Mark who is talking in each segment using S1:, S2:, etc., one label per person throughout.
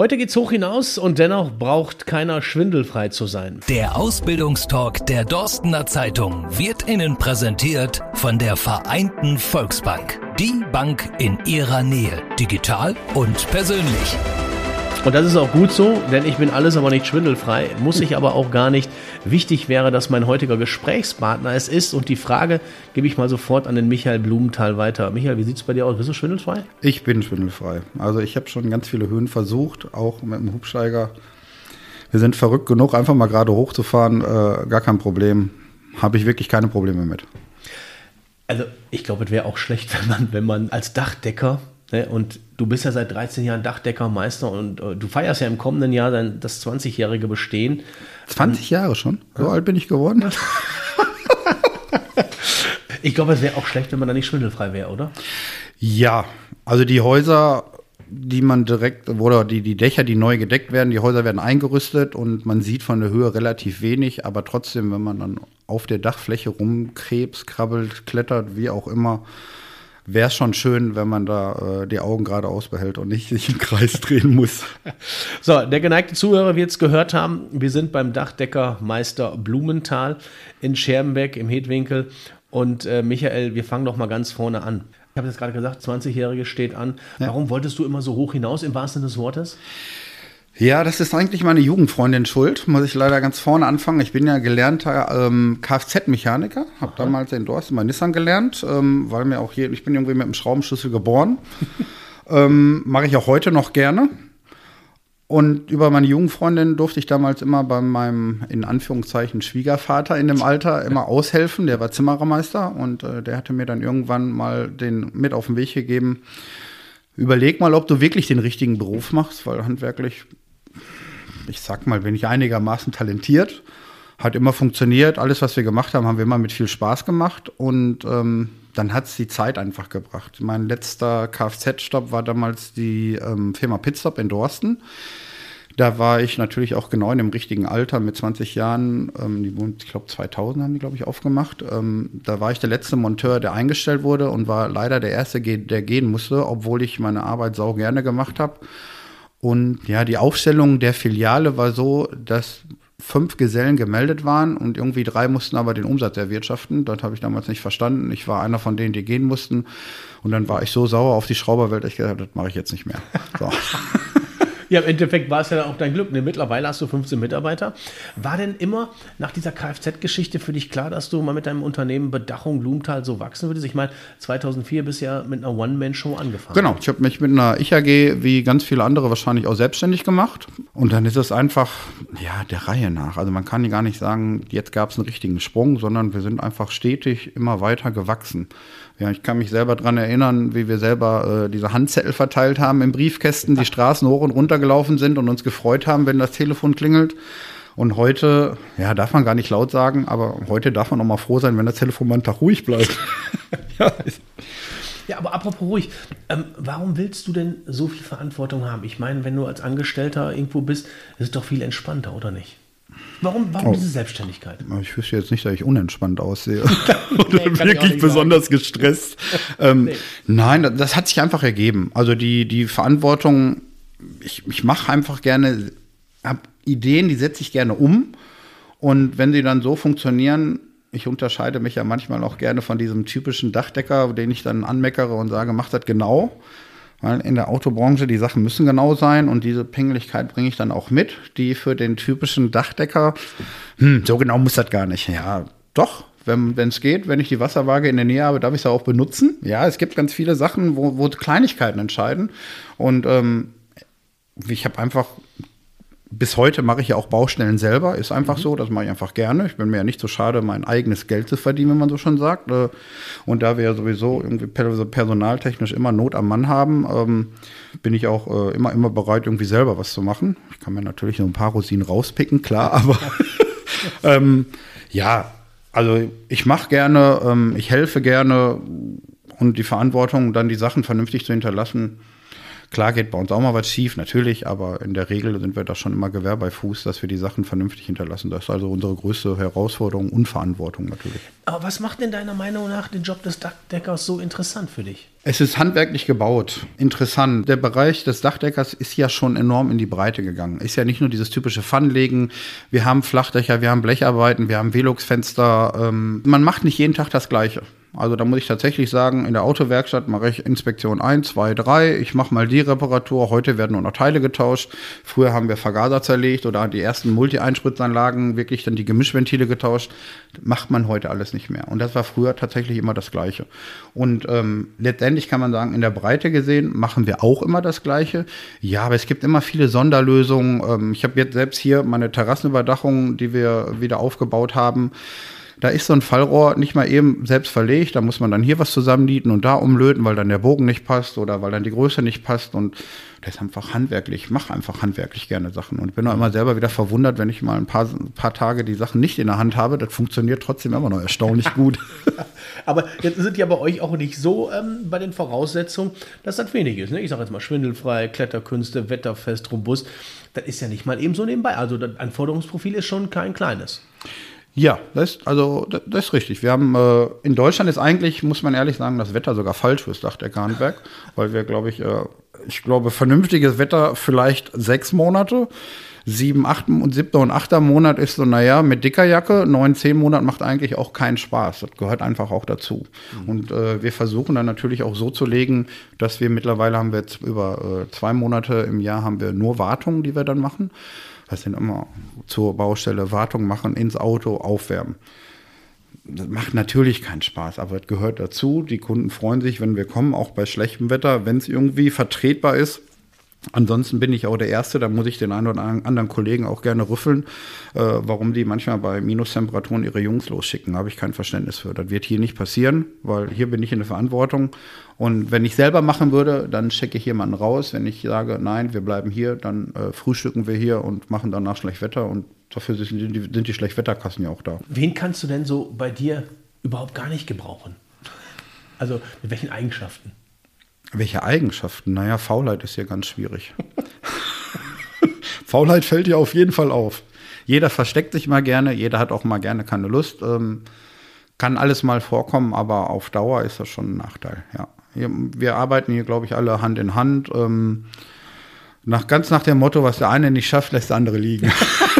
S1: Heute geht's hoch hinaus und dennoch braucht keiner schwindelfrei zu sein.
S2: Der Ausbildungstalk der Dorstener Zeitung wird Ihnen präsentiert von der Vereinten Volksbank. Die Bank in Ihrer Nähe, digital und persönlich.
S1: Und das ist auch gut so, denn ich bin alles aber nicht schwindelfrei, muss ich aber auch gar nicht. Wichtig wäre, dass mein heutiger Gesprächspartner es ist und die Frage gebe ich mal sofort an den Michael Blumenthal weiter. Michael, wie sieht es bei dir aus? Bist du schwindelfrei?
S3: Ich bin schwindelfrei. Also ich habe schon ganz viele Höhen versucht, auch mit dem Hubsteiger. Wir sind verrückt genug, einfach mal gerade hochzufahren, äh, gar kein Problem. Habe ich wirklich keine Probleme mit.
S1: Also ich glaube, es wäre auch schlecht, wenn man, wenn man als Dachdecker Ne? Und du bist ja seit 13 Jahren Dachdeckermeister und äh, du feierst ja im kommenden Jahr dein, das 20-jährige Bestehen.
S3: 20 Jahre schon? So ja. alt bin ich geworden?
S1: ich glaube, es wäre auch schlecht, wenn man da nicht schwindelfrei wäre, oder?
S3: Ja, also die Häuser, die man direkt, oder die, die Dächer, die neu gedeckt werden, die Häuser werden eingerüstet und man sieht von der Höhe relativ wenig, aber trotzdem, wenn man dann auf der Dachfläche rumkrebst, krabbelt, klettert, wie auch immer, wäre es schon schön, wenn man da äh, die Augen geradeaus behält und nicht sich im Kreis drehen muss.
S1: So, der geneigte Zuhörer wird es gehört haben. Wir sind beim Dachdecker Meister Blumenthal in Scherbenbeck im Hedwinkel. Und äh, Michael, wir fangen doch mal ganz vorne an. Ich habe jetzt gerade gesagt, 20-Jährige steht an. Ja. Warum wolltest du immer so hoch hinaus im wahrsten Sinne des Wortes?
S3: Ja, das ist eigentlich meine Jugendfreundin schuld, muss ich leider ganz vorne anfangen. Ich bin ja gelernter ähm, Kfz-Mechaniker, habe damals in Dorsten bei Nissan gelernt, ähm, weil mir auch hier, ich bin irgendwie mit einem Schraubenschlüssel geboren. ähm, Mache ich auch heute noch gerne. Und über meine Jugendfreundin durfte ich damals immer bei meinem, in Anführungszeichen, Schwiegervater in dem Alter immer aushelfen. Der war Zimmerermeister und äh, der hatte mir dann irgendwann mal den mit auf den Weg gegeben. Überleg mal, ob du wirklich den richtigen Beruf machst, weil handwerklich ich sag mal, bin ich einigermaßen talentiert. Hat immer funktioniert. Alles, was wir gemacht haben, haben wir immer mit viel Spaß gemacht. Und ähm, dann hat es die Zeit einfach gebracht. Mein letzter Kfz-Stopp war damals die ähm, Firma Pitstop in Dorsten. Da war ich natürlich auch genau in dem richtigen Alter mit 20 Jahren. Ähm, die, ich glaube, 2000 haben die, glaube ich, aufgemacht. Ähm, da war ich der letzte Monteur, der eingestellt wurde und war leider der Erste, der gehen musste, obwohl ich meine Arbeit sau gerne gemacht habe. Und ja, die Aufstellung der Filiale war so, dass fünf Gesellen gemeldet waren und irgendwie drei mussten aber den Umsatz erwirtschaften. Das habe ich damals nicht verstanden. Ich war einer von denen, die gehen mussten. Und dann war ich so sauer auf die Schrauberwelt, ich gesagt, das mache ich jetzt nicht mehr. So.
S1: Ja, im Endeffekt war es ja auch dein Glück. Ne? Mittlerweile hast du 15 Mitarbeiter. War denn immer nach dieser Kfz-Geschichte für dich klar, dass du mal mit deinem Unternehmen Bedachung Blumenthal so wachsen würdest? Ich meine, 2004 bist du ja mit einer One-Man-Show angefangen.
S3: Genau, ich habe mich mit einer Ich-AG wie ganz viele andere wahrscheinlich auch selbstständig gemacht. Und dann ist es einfach, ja, der Reihe nach. Also man kann gar nicht sagen, jetzt gab es einen richtigen Sprung, sondern wir sind einfach stetig immer weiter gewachsen. Ja, ich kann mich selber daran erinnern, wie wir selber äh, diese Handzettel verteilt haben im Briefkästen, die Straßen hoch und runter gelaufen sind und uns gefreut haben, wenn das Telefon klingelt. Und heute, ja, darf man gar nicht laut sagen, aber heute darf man auch mal froh sein, wenn das Telefon mal einen Tag ruhig bleibt.
S1: ja. ja, aber apropos ruhig, ähm, warum willst du denn so viel Verantwortung haben? Ich meine, wenn du als Angestellter irgendwo bist, ist es doch viel entspannter, oder nicht? Warum, warum oh. diese Selbstständigkeit?
S3: Ich wüsste jetzt nicht, dass ich unentspannt aussehe oder nee, wirklich besonders sagen. gestresst. ähm, nee. Nein, das, das, hat sich einfach ergeben. Also die, die Verantwortung, ich, ich mache einfach gerne, habe Ideen, die setze ich gerne um. Und wenn sie dann so funktionieren, ich unterscheide mich ja manchmal auch gerne von diesem typischen Dachdecker, den ich dann anmeckere und sage, mach das genau. Weil in der Autobranche die Sachen müssen genau sein und diese Pingeligkeit bringe ich dann auch mit, die für den typischen Dachdecker, hm, so genau muss das gar nicht. Ja, doch, wenn es geht, wenn ich die Wasserwaage in der Nähe habe, darf ich sie auch benutzen. Ja, es gibt ganz viele Sachen, wo, wo Kleinigkeiten entscheiden. Und ähm, ich habe einfach bis heute mache ich ja auch Baustellen selber. Ist einfach mhm. so, das mache ich einfach gerne. Ich bin mir ja nicht so schade, mein eigenes Geld zu verdienen, wenn man so schon sagt. Äh, und da wir ja sowieso irgendwie personaltechnisch immer Not am Mann haben, ähm, bin ich auch äh, immer, immer bereit, irgendwie selber was zu machen. Ich kann mir natürlich noch ein paar Rosinen rauspicken, klar, aber ähm, ja, also ich mache gerne, ähm, ich helfe gerne und die Verantwortung, dann die Sachen vernünftig zu hinterlassen, Klar geht bei uns auch mal was schief, natürlich, aber in der Regel sind wir da schon immer Gewehr bei Fuß, dass wir die Sachen vernünftig hinterlassen. Das ist also unsere größte Herausforderung und Verantwortung natürlich.
S1: Aber was macht denn deiner Meinung nach den Job des Dachdeckers so interessant für dich?
S3: Es ist handwerklich gebaut. Interessant. Der Bereich des Dachdeckers ist ja schon enorm in die Breite gegangen. Ist ja nicht nur dieses typische Pfannlegen. Wir haben Flachdächer, wir haben Blecharbeiten, wir haben Velux-Fenster. Ähm, man macht nicht jeden Tag das Gleiche. Also da muss ich tatsächlich sagen, in der Autowerkstatt mache ich Inspektion 1, 2, 3. Ich mache mal die Reparatur. Heute werden nur noch Teile getauscht. Früher haben wir Vergaser zerlegt oder die ersten Multi-Einspritzanlagen wirklich dann die Gemischventile getauscht. Macht man heute alles nicht mehr. Und das war früher tatsächlich immer das Gleiche. Und ähm, letztendlich kann man sagen, in der Breite gesehen machen wir auch immer das Gleiche. Ja, aber es gibt immer viele Sonderlösungen. Ähm, ich habe jetzt selbst hier meine Terrassenüberdachung, die wir wieder aufgebaut haben. Da ist so ein Fallrohr nicht mal eben selbst verlegt. Da muss man dann hier was zusammennieten und da umlöten, weil dann der Bogen nicht passt oder weil dann die Größe nicht passt. Und das ist einfach handwerklich. Ich mache einfach handwerklich gerne Sachen. Und bin auch immer selber wieder verwundert, wenn ich mal ein paar, ein paar Tage die Sachen nicht in der Hand habe. Das funktioniert trotzdem immer noch erstaunlich gut.
S1: aber jetzt sind ja bei euch auch nicht so ähm, bei den Voraussetzungen, dass das wenig ist. Ne? Ich sage jetzt mal schwindelfrei, Kletterkünste, wetterfest, robust. Das ist ja nicht mal eben so nebenbei. Also das Anforderungsprofil ist schon kein kleines.
S3: Ja, das, also, das ist richtig. Wir haben äh, in Deutschland ist eigentlich, muss man ehrlich sagen, das Wetter sogar falsch fürs Dachdecker-Handwerk, weil wir, glaube ich, äh, ich glaube, vernünftiges Wetter vielleicht sechs Monate. Sieben, acht und siebter und achter Monat ist so, naja, mit dicker Jacke, neun, zehn Monat macht eigentlich auch keinen Spaß. Das gehört einfach auch dazu. Mhm. Und äh, wir versuchen dann natürlich auch so zu legen, dass wir mittlerweile haben wir jetzt über äh, zwei Monate im Jahr haben wir nur Wartungen, die wir dann machen was sind immer zur Baustelle Wartung machen, ins Auto aufwärmen. Das macht natürlich keinen Spaß, aber es gehört dazu. Die Kunden freuen sich, wenn wir kommen, auch bei schlechtem Wetter, wenn es irgendwie vertretbar ist. Ansonsten bin ich auch der Erste, da muss ich den einen oder anderen Kollegen auch gerne rüffeln, äh, warum die manchmal bei Minustemperaturen ihre Jungs losschicken. Habe ich kein Verständnis für. Das wird hier nicht passieren, weil hier bin ich in der Verantwortung. Und wenn ich selber machen würde, dann schicke ich jemanden raus. Wenn ich sage, nein, wir bleiben hier, dann äh, frühstücken wir hier und machen danach Schlechtwetter. Und dafür sind die, sind die Schlechtwetterkassen ja auch da.
S1: Wen kannst du denn so bei dir überhaupt gar nicht gebrauchen? Also mit welchen Eigenschaften?
S3: Welche Eigenschaften? Naja, Faulheit ist hier ganz schwierig. Faulheit fällt dir auf jeden Fall auf. Jeder versteckt sich mal gerne, jeder hat auch mal gerne keine Lust. Ähm, kann alles mal vorkommen, aber auf Dauer ist das schon ein Nachteil, ja. Wir arbeiten hier, glaube ich, alle Hand in Hand. Ähm, nach, ganz nach dem Motto, was der eine nicht schafft, lässt der andere liegen.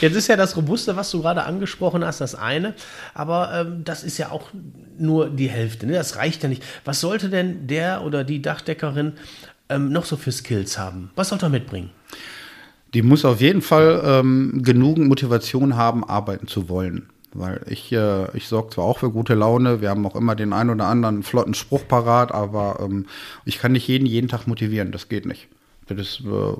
S1: Jetzt ist ja das Robuste, was du gerade angesprochen hast, das eine, aber ähm, das ist ja auch nur die Hälfte. Ne? Das reicht ja nicht. Was sollte denn der oder die Dachdeckerin ähm, noch so für Skills haben? Was sollte er mitbringen?
S3: Die muss auf jeden Fall ähm, genügend Motivation haben, arbeiten zu wollen. Weil ich, äh, ich sorge zwar auch für gute Laune, wir haben auch immer den einen oder anderen flotten Spruch parat, aber ähm, ich kann nicht jeden jeden Tag motivieren, das geht nicht. Das äh,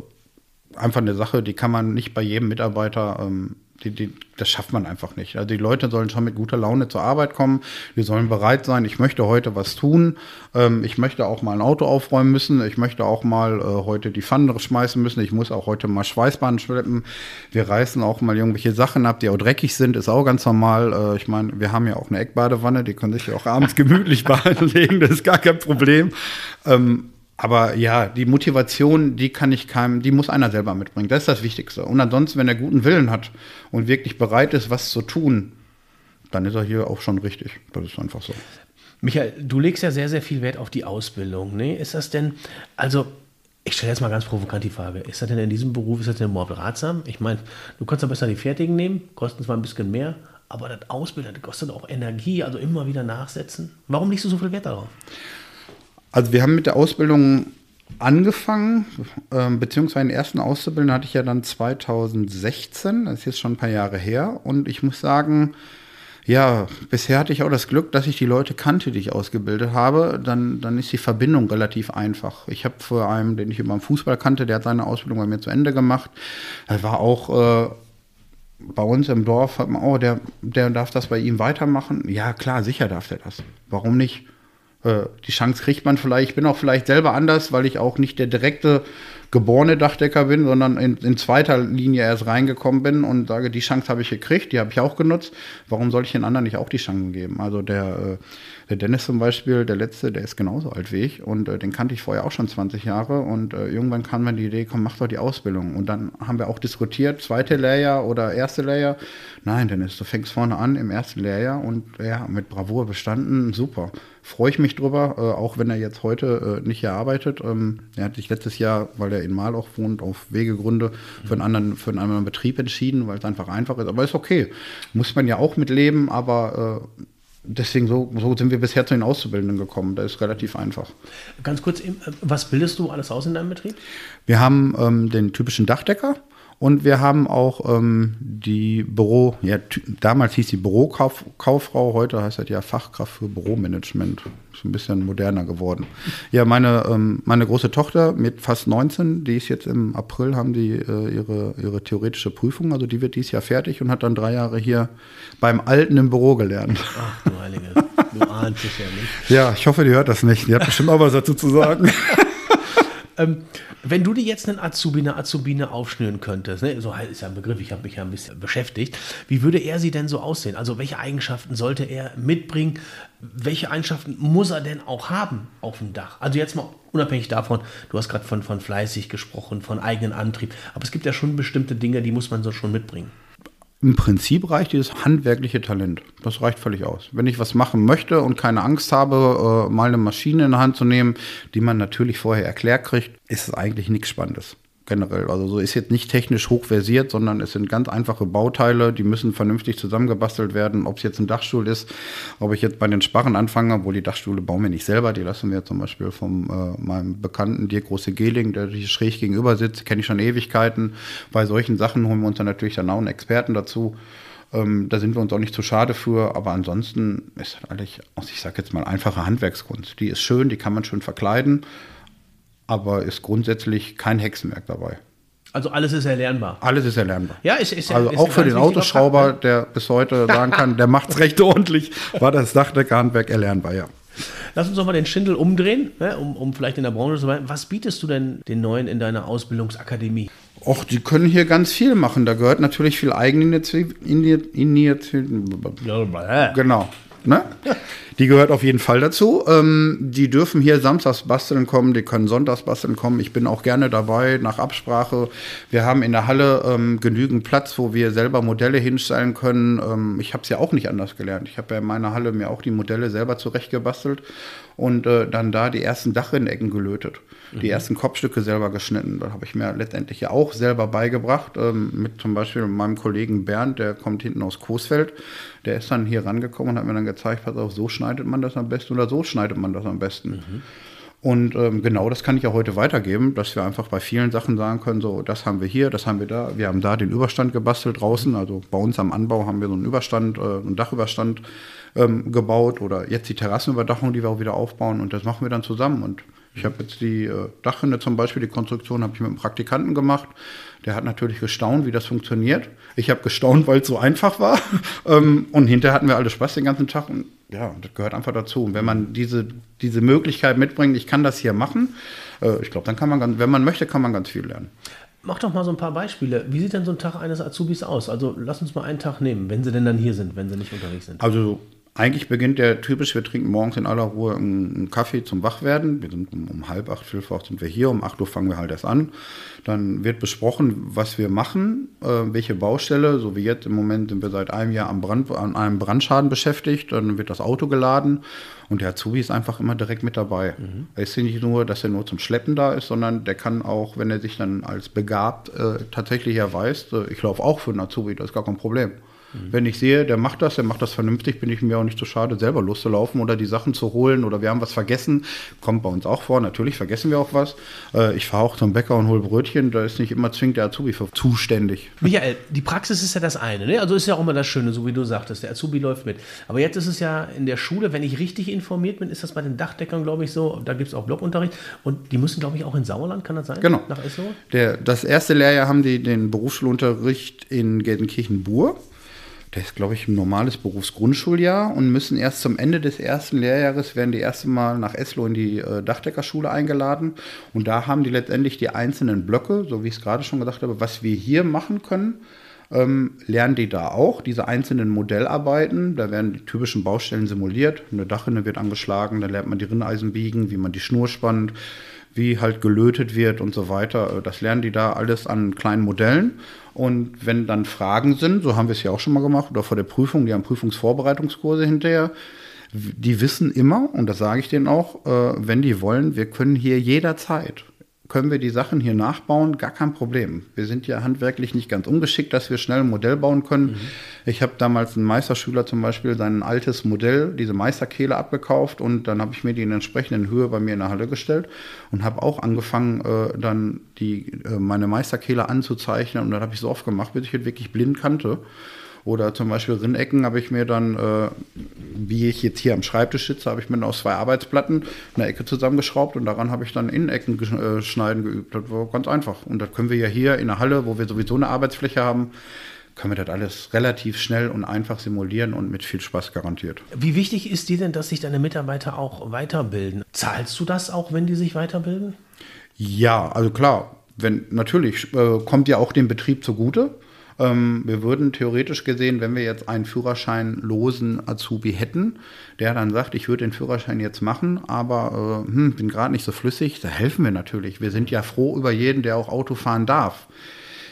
S3: einfach eine Sache, die kann man nicht bei jedem Mitarbeiter ähm, die, die, das schafft man einfach nicht. Also die Leute sollen schon mit guter Laune zur Arbeit kommen. Die sollen bereit sein, ich möchte heute was tun. Ähm, ich möchte auch mal ein Auto aufräumen müssen. Ich möchte auch mal äh, heute die Pfanne schmeißen müssen. Ich muss auch heute mal Schweißbahnen schleppen. Wir reißen auch mal irgendwelche Sachen ab, die auch dreckig sind. Ist auch ganz normal. Äh, ich meine, wir haben ja auch eine Eckbadewanne. Die können sich ja auch abends gemütlich behalten. Das ist gar kein Problem. Ähm, aber ja, die Motivation, die kann ich keinem, die muss einer selber mitbringen. Das ist das Wichtigste. Und ansonsten, wenn er guten Willen hat und wirklich bereit ist, was zu tun, dann ist er hier auch schon richtig. Das ist einfach so.
S1: Michael, du legst ja sehr, sehr viel Wert auf die Ausbildung. Ne? Ist das denn, also ich stelle jetzt mal ganz provokant die Frage, ist das denn in diesem Beruf, ist das denn überhaupt ratsam? Ich meine, du kannst ja besser die Fertigen nehmen, kosten zwar ein bisschen mehr, aber das Ausbilden, das kostet auch Energie, also immer wieder nachsetzen. Warum legst du so viel Wert darauf?
S3: Also wir haben mit der Ausbildung angefangen, äh, beziehungsweise den ersten Auszubildenden hatte ich ja dann 2016, das ist jetzt schon ein paar Jahre her. Und ich muss sagen, ja, bisher hatte ich auch das Glück, dass ich die Leute kannte, die ich ausgebildet habe. Dann, dann ist die Verbindung relativ einfach. Ich habe vor einem, den ich über den Fußball kannte, der hat seine Ausbildung bei mir zu Ende gemacht. Er war auch äh, bei uns im Dorf, hat man, oh, der, der darf das bei ihm weitermachen. Ja, klar, sicher darf der das. Warum nicht? Äh, die Chance kriegt man vielleicht. Ich bin auch vielleicht selber anders, weil ich auch nicht der direkte geborene Dachdecker bin, sondern in, in zweiter Linie erst reingekommen bin und sage, die Chance habe ich gekriegt, die habe ich auch genutzt. Warum soll ich den anderen nicht auch die Chancen geben? Also der, äh, der Dennis zum Beispiel, der letzte, der ist genauso alt wie ich und äh, den kannte ich vorher auch schon 20 Jahre und äh, irgendwann kam mir die Idee, komm, mach doch die Ausbildung. Und dann haben wir auch diskutiert, zweite Lehrjahr oder erste Lehrjahr. Nein, Dennis, du fängst vorne an im ersten Lehrjahr und ja, mit Bravour bestanden, super freue ich mich drüber, äh, auch wenn er jetzt heute äh, nicht hier arbeitet. Ähm, er hat sich letztes Jahr, weil er in Malauch wohnt, auf Wegegründe für einen anderen, für einen anderen Betrieb entschieden, weil es einfach einfach ist. Aber ist okay. Muss man ja auch mitleben, aber äh, deswegen so, so sind wir bisher zu den Auszubildenden gekommen. Da ist relativ einfach.
S1: Ganz kurz, was bildest du alles aus in deinem Betrieb?
S3: Wir haben ähm, den typischen Dachdecker. Und wir haben auch ähm, die Büro, ja, damals hieß die Bürokauffrau, heute heißt das ja Fachkraft für Büromanagement. Ist ein bisschen moderner geworden. Ja, meine, ähm, meine große Tochter mit fast 19, die ist jetzt im April, haben die äh, ihre, ihre theoretische Prüfung, also die wird dieses Jahr fertig und hat dann drei Jahre hier beim Alten im Büro gelernt. Ach du Heilige, du ahnst es ja nicht. Ja, ich hoffe, die hört das nicht. Die hat bestimmt auch was dazu zu sagen.
S1: ähm, wenn du dir jetzt einen Azubi, eine Azubine aufschnüren könntest, ne, so ist ja ein Begriff, ich habe mich ja ein bisschen beschäftigt, wie würde er sie denn so aussehen? Also welche Eigenschaften sollte er mitbringen? Welche Eigenschaften muss er denn auch haben auf dem Dach? Also jetzt mal unabhängig davon, du hast gerade von, von fleißig gesprochen, von eigenen Antrieb, aber es gibt ja schon bestimmte Dinge, die muss man so schon mitbringen.
S3: Im Prinzip reicht dieses handwerkliche Talent. Das reicht völlig aus. Wenn ich was machen möchte und keine Angst habe, äh, mal eine Maschine in der Hand zu nehmen, die man natürlich vorher erklärt kriegt, ist es eigentlich nichts Spannendes generell. Also so ist jetzt nicht technisch hochversiert, sondern es sind ganz einfache Bauteile, die müssen vernünftig zusammengebastelt werden. Ob es jetzt ein Dachstuhl ist, ob ich jetzt bei den Sparren anfange, obwohl die Dachstühle bauen wir nicht selber, die lassen wir zum Beispiel von äh, meinem Bekannten Dirk Große Geling, der hier schräg gegenüber sitzt, kenne ich schon Ewigkeiten. Bei solchen Sachen holen wir uns dann natürlich dann auch einen Experten dazu. Ähm, da sind wir uns auch nicht zu schade für, aber ansonsten ist eigentlich, ich sage jetzt mal, einfache Handwerkskunst. Die ist schön, die kann man schön verkleiden aber ist grundsätzlich kein Hexenwerk dabei.
S1: Also alles ist erlernbar.
S3: Alles ist erlernbar.
S1: Ja, ist, ist
S3: Also
S1: ist
S3: auch für den Autoschrauber, Fakt, ne? der bis heute sagen kann, der macht es recht ordentlich, war das Dachdeckerhandwerk erlernbar, ja.
S1: Lass uns doch mal den Schindel umdrehen, ne, um, um vielleicht in der Branche zu bleiben. Was bietest du denn den Neuen in deiner Ausbildungsakademie?
S3: Och, die können hier ganz viel machen. Da gehört natürlich viel Eigeninitiative. Genau. Ne? Die gehört auf jeden Fall dazu. Ähm, die dürfen hier samstags basteln kommen, die können sonntags basteln kommen. Ich bin auch gerne dabei, nach Absprache. Wir haben in der Halle ähm, genügend Platz, wo wir selber Modelle hinstellen können. Ähm, ich habe es ja auch nicht anders gelernt. Ich habe ja in meiner Halle mir auch die Modelle selber zurechtgebastelt und äh, dann da die ersten Dachrinnecken gelötet die mhm. ersten Kopfstücke selber geschnitten. Das habe ich mir letztendlich ja auch selber beigebracht. Ähm, mit zum Beispiel meinem Kollegen Bernd, der kommt hinten aus Coesfeld. Der ist dann hier rangekommen und hat mir dann gezeigt, pass auf, so schneidet man das am besten oder so schneidet man das am besten. Mhm. Und ähm, genau das kann ich ja heute weitergeben, dass wir einfach bei vielen Sachen sagen können, so, das haben wir hier, das haben wir da. Wir haben da den Überstand gebastelt draußen. Also bei uns am Anbau haben wir so einen Überstand, äh, einen Dachüberstand ähm, gebaut oder jetzt die Terrassenüberdachung, die wir auch wieder aufbauen. Und das machen wir dann zusammen. Und ich habe jetzt die äh, Dachrinne zum Beispiel, die Konstruktion habe ich mit einem Praktikanten gemacht. Der hat natürlich gestaunt, wie das funktioniert. Ich habe gestaunt, weil es so einfach war. ähm, und hinterher hatten wir alle Spaß den ganzen Tag. Und ja, das gehört einfach dazu. Und wenn man diese, diese Möglichkeit mitbringt, ich kann das hier machen, äh, ich glaube, dann kann man, ganz, wenn man möchte, kann man ganz viel lernen.
S1: Mach doch mal so ein paar Beispiele. Wie sieht denn so ein Tag eines Azubis aus? Also lass uns mal einen Tag nehmen, wenn sie denn dann hier sind, wenn sie nicht unterwegs sind.
S3: Also eigentlich beginnt der typisch, wir trinken morgens in aller Ruhe einen, Kaffee zum Wachwerden. Wir sind um, um halb acht, fünf acht sind wir hier, um acht Uhr fangen wir halt erst an. Dann wird besprochen, was wir machen, äh, welche Baustelle, so wie jetzt im Moment sind wir seit einem Jahr am Brand, an einem Brandschaden beschäftigt. Dann wird das Auto geladen und der Azubi ist einfach immer direkt mit dabei. Mhm. Es ist nicht nur, dass er nur zum Schleppen da ist, sondern der kann auch, wenn er sich dann als begabt äh, tatsächlich erweist, äh, ich laufe auch für einen Azubi, das ist gar kein Problem. Mhm. Wenn ich sehe, der macht das, der macht das vernünftig, bin ich mir auch nicht so schade, selber loszulaufen oder die Sachen zu holen oder wir haben was vergessen. Kommt bei uns auch vor, natürlich vergessen wir auch was. Äh, ich fahre auch zum Bäcker und hole Brötchen, da ist nicht immer zwingend der Azubi für zuständig.
S1: Michael, die Praxis ist ja das eine, ne? also ist ja auch immer das Schöne, so wie du sagtest, der Azubi läuft mit. Aber jetzt ist es ja in der Schule, wenn ich richtig informiert bin, ist das bei den Dachdeckern, glaube ich, so, da gibt es auch Blockunterricht und die müssen, glaube ich, auch in Sauerland, kann das sein?
S3: Genau. Nach Der, das erste Lehrjahr haben die den Berufsschulunterricht in Gelsenkirchen-Bur. Das ist, glaube ich, ein normales Berufsgrundschuljahr und müssen erst zum Ende des ersten Lehrjahres, werden die erste Mal nach Eslo in die äh, Dachdeckerschule eingeladen. Und da haben die letztendlich die einzelnen Blöcke, so wie ich es gerade schon gesagt habe, was wir hier machen können, ähm, lernen die da auch, diese einzelnen Modellarbeiten. Da werden die typischen Baustellen simuliert. Eine Dachrinne wird angeschlagen, dann lernt man die Rinneisen biegen, wie man die Schnur spannt, wie halt gelötet wird und so weiter. Äh, das lernen die da alles an kleinen Modellen. Und wenn dann Fragen sind, so haben wir es ja auch schon mal gemacht, oder vor der Prüfung, die haben Prüfungsvorbereitungskurse hinterher, die wissen immer, und das sage ich denen auch, äh, wenn die wollen, wir können hier jederzeit können wir die Sachen hier nachbauen, gar kein Problem. Wir sind ja handwerklich nicht ganz ungeschickt, dass wir schnell ein Modell bauen können. Mhm. Ich habe damals einen Meisterschüler zum Beispiel sein altes Modell, diese Meisterkehle abgekauft und dann habe ich mir die in entsprechenden Höhe bei mir in der Halle gestellt und habe auch angefangen, äh, dann die, äh, meine Meisterkehle anzuzeichnen und dann habe ich so oft gemacht, bis ich es wirklich blind kannte. Oder zum Beispiel Rinnecken habe ich mir dann, äh, wie ich jetzt hier am Schreibtisch sitze, habe ich mir aus zwei Arbeitsplatten eine Ecke zusammengeschraubt und daran habe ich dann Innenecken äh, schneiden geübt. Das war ganz einfach. Und das können wir ja hier in der Halle, wo wir sowieso eine Arbeitsfläche haben, können wir das alles relativ schnell und einfach simulieren und mit viel Spaß garantiert.
S1: Wie wichtig ist dir denn, dass sich deine Mitarbeiter auch weiterbilden? Zahlst du das auch, wenn die sich weiterbilden?
S3: Ja, also klar. Wenn, natürlich äh, kommt ja auch dem Betrieb zugute. Ähm, wir würden theoretisch gesehen, wenn wir jetzt einen führerscheinlosen Azubi hätten, der dann sagt, ich würde den Führerschein jetzt machen, aber äh, hm, bin gerade nicht so flüssig, da helfen wir natürlich. Wir sind ja froh über jeden, der auch Auto fahren darf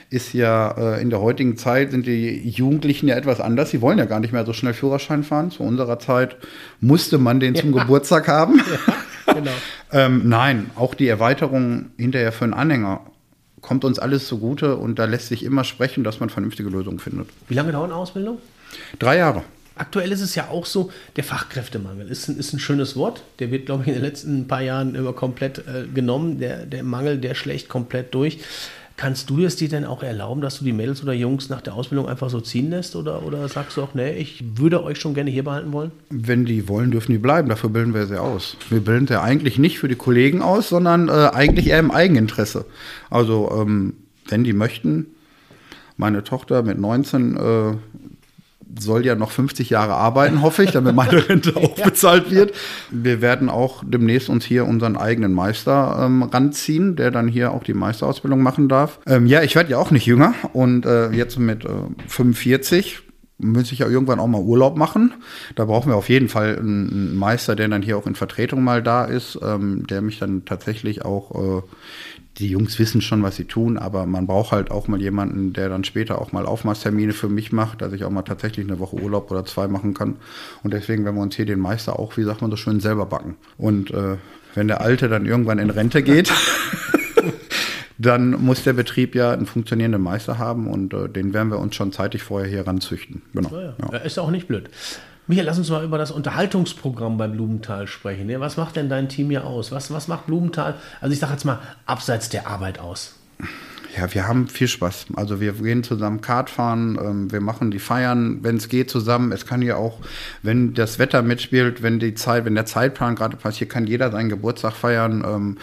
S3: ist ja äh, in der heutigen Zeit sind die Jugendlichen ja etwas anders. Sie wollen ja gar nicht mehr so schnell Führerschein fahren. Zu unserer Zeit musste man den zum Geburtstag haben. Ja, genau. ähm, nein, auch die Erweiterung hinterher für einen Anhänger kommt uns alles zugute und da lässt sich immer sprechen, dass man vernünftige Lösungen findet.
S1: Wie lange dauert eine Ausbildung?
S3: Drei Jahre.
S1: Aktuell ist es ja auch so, der Fachkräftemangel ist ein, ist ein schönes Wort. Der wird, glaube ich, in den letzten paar Jahren immer komplett äh, genommen. Der, der Mangel, der schlägt komplett durch. Kannst du es dir denn auch erlauben, dass du die Mädels oder Jungs nach der Ausbildung einfach so ziehen lässt? Oder, oder sagst du auch, nee, ich würde euch schon gerne hier behalten wollen?
S3: Wenn die wollen, dürfen die bleiben. Dafür bilden wir sie aus. Wir bilden sie eigentlich nicht für die Kollegen aus, sondern äh, eigentlich eher im Eigeninteresse. Also, ähm, wenn die möchten, meine Tochter mit 19 äh, soll ja noch 50 Jahre arbeiten, hoffe ich, damit meine Rente auch bezahlt wird. Wir werden auch demnächst uns hier unseren eigenen Meister ähm, ranziehen, der dann hier auch die Meisterausbildung machen darf. Ähm, ja, ich werde ja auch nicht jünger und äh, jetzt mit äh, 45 muss ich ja irgendwann auch mal Urlaub machen. Da brauchen wir auf jeden Fall einen Meister, der dann hier auch in Vertretung mal da ist, ähm, der mich dann tatsächlich auch äh, die Jungs wissen schon, was sie tun, aber man braucht halt auch mal jemanden, der dann später auch mal Aufmaßtermine für mich macht, dass ich auch mal tatsächlich eine Woche Urlaub oder zwei machen kann. Und deswegen werden wir uns hier den Meister auch, wie sagt man so schön, selber backen. Und äh, wenn der Alte dann irgendwann in Rente geht, dann muss der Betrieb ja einen funktionierenden Meister haben und äh, den werden wir uns schon zeitig vorher hier ranzüchten.
S1: Genau. Ja, ja. Ist auch nicht blöd. Michael, lass uns mal über das Unterhaltungsprogramm bei Blumenthal sprechen. Was macht denn dein Team hier aus? Was, was macht Blumenthal, also ich sage jetzt mal, abseits der Arbeit aus?
S3: Ja, wir haben viel Spaß. Also wir gehen zusammen Kart fahren, ähm, wir machen die Feiern, wenn es geht, zusammen. Es kann ja auch, wenn das Wetter mitspielt, wenn die Zeit, wenn der Zeitplan gerade passiert, kann jeder seinen Geburtstag feiern. Ähm,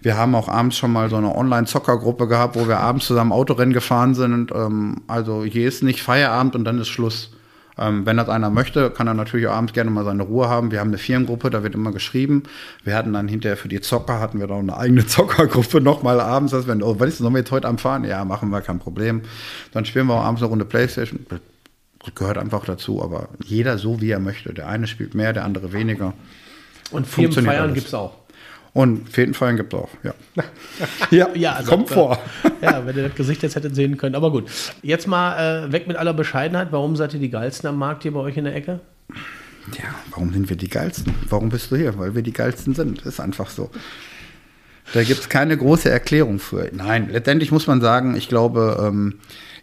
S3: wir haben auch abends schon mal so eine Online-Zockergruppe gehabt, wo wir abends zusammen Autorennen gefahren sind. Ähm, also hier ist nicht Feierabend und dann ist Schluss. Ähm, wenn das einer möchte, kann er natürlich abends gerne mal seine Ruhe haben. Wir haben eine Firmengruppe, da wird immer geschrieben. Wir hatten dann hinterher für die Zocker, hatten wir noch eine eigene Zockergruppe nochmal abends. Dass wir, oh, was ist, sollen wir jetzt heute Abend fahren? Ja, machen wir, kein Problem. Dann spielen wir auch abends eine Runde Playstation. Das gehört einfach dazu, aber jeder so, wie er möchte. Der eine spielt mehr, der andere weniger.
S1: Und Firmenfeiern gibt es auch.
S3: Und Fetenfeiern gibt es auch, ja.
S1: ja, ja also, kommt vor. ja, wenn ihr das Gesicht jetzt hättet sehen können. Aber gut. Jetzt mal äh, weg mit aller Bescheidenheit. Warum seid ihr die Geilsten am Markt hier bei euch in der Ecke?
S3: Ja, warum sind wir die Geilsten? Warum bist du hier? Weil wir die Geilsten sind. Ist einfach so. Da gibt es keine große Erklärung für. Nein, letztendlich muss man sagen, ich glaube, ähm,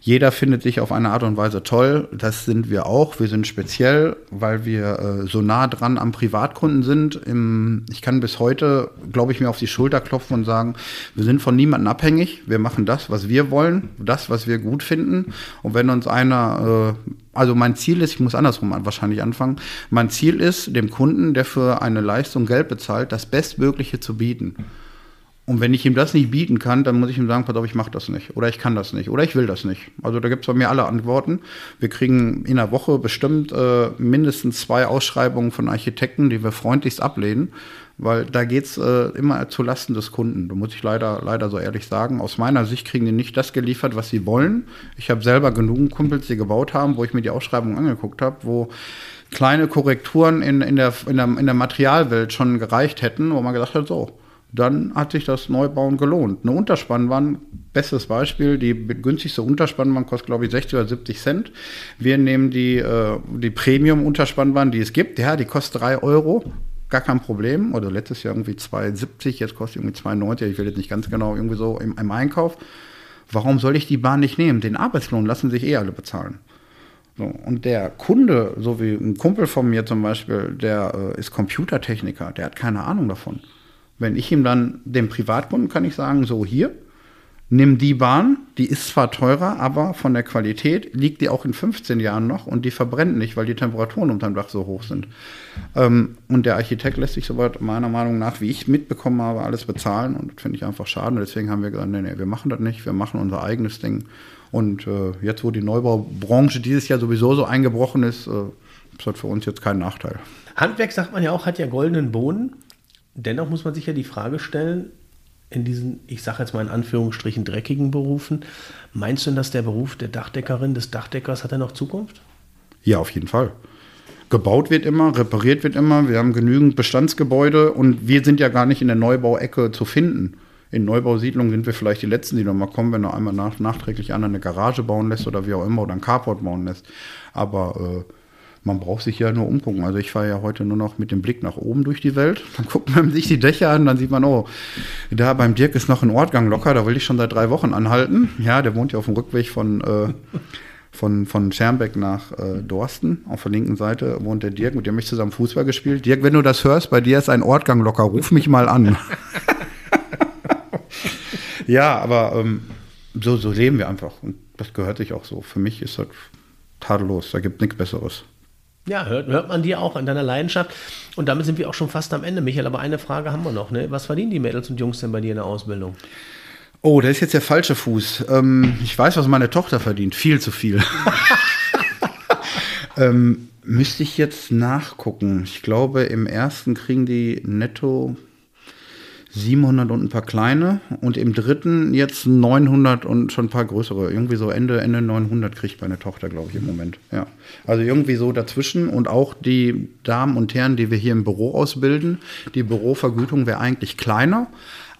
S3: jeder findet sich auf eine Art und Weise toll. Das sind wir auch. Wir sind speziell, weil wir äh, so nah dran am Privatkunden sind. Im, ich kann bis heute, glaube ich, mir auf die Schulter klopfen und sagen, wir sind von niemandem abhängig. Wir machen das, was wir wollen, das, was wir gut finden. Und wenn uns einer äh, also mein Ziel ist, ich muss andersrum wahrscheinlich anfangen, mein Ziel ist, dem Kunden, der für eine Leistung Geld bezahlt, das Bestmögliche zu bieten. Und wenn ich ihm das nicht bieten kann, dann muss ich ihm sagen, pass auf, ich mache das nicht. Oder ich kann das nicht. Oder ich will das nicht. Also da gibt es bei mir alle Antworten. Wir kriegen in der Woche bestimmt äh, mindestens zwei Ausschreibungen von Architekten, die wir freundlichst ablehnen. Weil da geht es äh, immer zu Lasten des Kunden. Da muss ich leider, leider so ehrlich sagen. Aus meiner Sicht kriegen die nicht das geliefert, was sie wollen. Ich habe selber genug Kumpels, die gebaut haben, wo ich mir die Ausschreibung angeguckt habe, wo kleine Korrekturen in, in, der, in, der, in der Materialwelt schon gereicht hätten, wo man gesagt hat, so, dann hat sich das Neubauen gelohnt. Eine Unterspannwand, bestes Beispiel, die günstigste Unterspannwand kostet, glaube ich, 60 oder 70 Cent. Wir nehmen die, äh, die Premium-Unterspannwand, die es gibt, ja, die kostet 3 Euro, gar kein Problem. Oder letztes Jahr irgendwie 2,70, jetzt kostet irgendwie 2,90, ich will jetzt nicht ganz genau, irgendwie so im, im Einkauf. Warum soll ich die Bahn nicht nehmen? Den Arbeitslohn lassen sich eh alle bezahlen. So, und der Kunde, so wie ein Kumpel von mir zum Beispiel, der äh, ist Computertechniker, der hat keine Ahnung davon. Wenn ich ihm dann, dem Privatkunden kann ich sagen, so hier, nimm die Bahn, die ist zwar teurer, aber von der Qualität liegt die auch in 15 Jahren noch und die verbrennt nicht, weil die Temperaturen unterm Dach so hoch sind. Ähm, und der Architekt lässt sich soweit meiner Meinung nach, wie ich mitbekommen habe, alles bezahlen und das finde ich einfach schade. Und deswegen haben wir gesagt, nee, nee, wir machen das nicht, wir machen unser eigenes Ding. Und äh, jetzt, wo die Neubaubranche dieses Jahr sowieso so eingebrochen ist, äh, ist das für uns jetzt kein Nachteil.
S1: Handwerk, sagt man ja auch, hat ja goldenen Boden. Dennoch muss man sich ja die Frage stellen, in diesen, ich sage jetzt mal in Anführungsstrichen, dreckigen Berufen, meinst du denn, dass der Beruf der Dachdeckerin, des Dachdeckers, hat er noch Zukunft?
S3: Ja, auf jeden Fall. Gebaut wird immer, repariert wird immer. Wir haben genügend Bestandsgebäude und wir sind ja gar nicht in der Neubauecke zu finden. In Neubausiedlungen sind wir vielleicht die Letzten, die noch mal kommen, wenn er einmal nach, nachträglich einer eine Garage bauen lässt oder wie auch immer oder ein Carport bauen lässt. Aber äh, man braucht sich ja nur umgucken. Also ich fahre ja heute nur noch mit dem Blick nach oben durch die Welt. Dann guckt man sich die Dächer an, dann sieht man, oh, da beim Dirk ist noch ein Ortgang locker, da will ich schon seit drei Wochen anhalten. Ja, der wohnt ja auf dem Rückweg von, äh, von, von Schermbeck nach äh, Dorsten. Auf der linken Seite wohnt der Dirk, mit dem habe ich zusammen Fußball gespielt. Dirk, wenn du das hörst, bei dir ist ein Ortgang locker, ruf mich mal an. ja, aber ähm, so, so leben wir einfach. Und das gehört sich auch so. Für mich ist das tadellos, da gibt nichts Besseres.
S1: Ja, hört, hört man dir auch an deiner Leidenschaft. Und damit sind wir auch schon fast am Ende, Michael. Aber eine Frage haben wir noch. Ne? Was verdienen die Mädels und Jungs denn bei dir in der Ausbildung?
S3: Oh, das ist jetzt der falsche Fuß. Ähm, ich weiß, was meine Tochter verdient. Viel zu viel. ähm, müsste ich jetzt nachgucken. Ich glaube, im ersten kriegen die netto 700 und ein paar kleine und im dritten jetzt 900 und schon ein paar größere. Irgendwie so Ende, Ende 900 kriegt meine Tochter, glaube ich, im Moment. Ja. Also irgendwie so dazwischen und auch die Damen und Herren, die wir hier im Büro ausbilden, die Bürovergütung wäre eigentlich kleiner.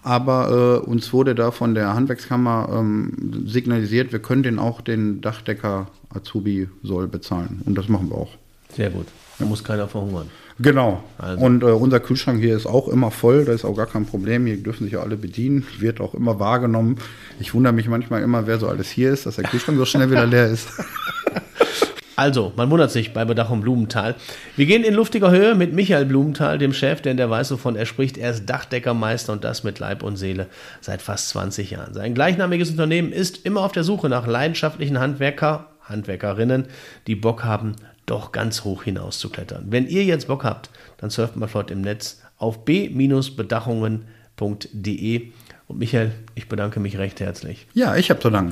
S3: Aber äh, uns wurde da von der Handwerkskammer ähm, signalisiert, wir können den auch den Dachdecker Azubi soll bezahlen. Und das machen wir auch.
S1: Sehr gut. Da muss keiner verhungern.
S3: Genau. Also. Und äh, unser Kühlschrank hier ist auch immer voll, da ist auch gar kein Problem. Hier dürfen sich ja alle bedienen, wird auch immer wahrgenommen. Ich wundere mich manchmal immer, wer so alles hier ist, dass der Kühlschrank so schnell wieder leer ist.
S1: Also, man wundert sich bei Bedachung Blumenthal. Wir gehen in luftiger Höhe mit Michael Blumenthal, dem Chef, denn der weiß, wovon er spricht. Er ist Dachdeckermeister und das mit Leib und Seele seit fast 20 Jahren. Sein gleichnamiges Unternehmen ist immer auf der Suche nach leidenschaftlichen Handwerker, Handwerkerinnen, die Bock haben, doch ganz hoch hinaus zu klettern. Wenn ihr jetzt Bock habt, dann surft mal flott im Netz auf b-bedachungen.de. Und Michael, ich bedanke mich recht herzlich.
S3: Ja, ich habe zu danken.